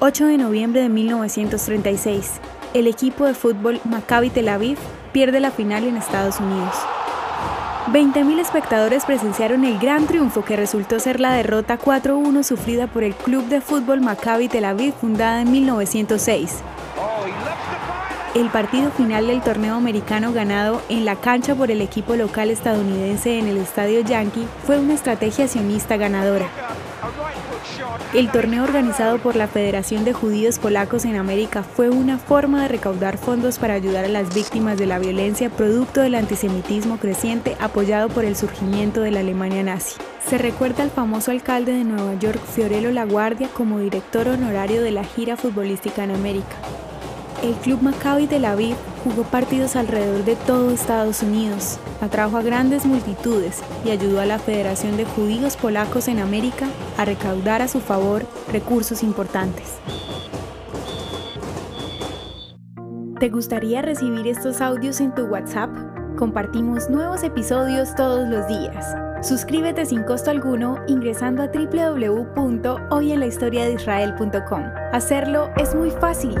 8 de noviembre de 1936. El equipo de fútbol Maccabi Tel Aviv pierde la final en Estados Unidos. 20.000 espectadores presenciaron el gran triunfo que resultó ser la derrota 4-1 sufrida por el club de fútbol Maccabi Tel Aviv fundada en 1906. El partido final del torneo americano ganado en la cancha por el equipo local estadounidense en el Estadio Yankee fue una estrategia sionista ganadora. El torneo organizado por la Federación de Judíos Polacos en América fue una forma de recaudar fondos para ayudar a las víctimas de la violencia producto del antisemitismo creciente apoyado por el surgimiento de la Alemania nazi. Se recuerda al famoso alcalde de Nueva York, Fiorello LaGuardia, como director honorario de la gira futbolística en América. El club Maccabi Tel Aviv jugó partidos alrededor de todo Estados Unidos, atrajo a grandes multitudes y ayudó a la Federación de Judíos Polacos en América a recaudar a su favor recursos importantes. ¿Te gustaría recibir estos audios en tu WhatsApp? Compartimos nuevos episodios todos los días. Suscríbete sin costo alguno ingresando a www.hoyenlahistoriadeisrael.com. Hacerlo es muy fácil.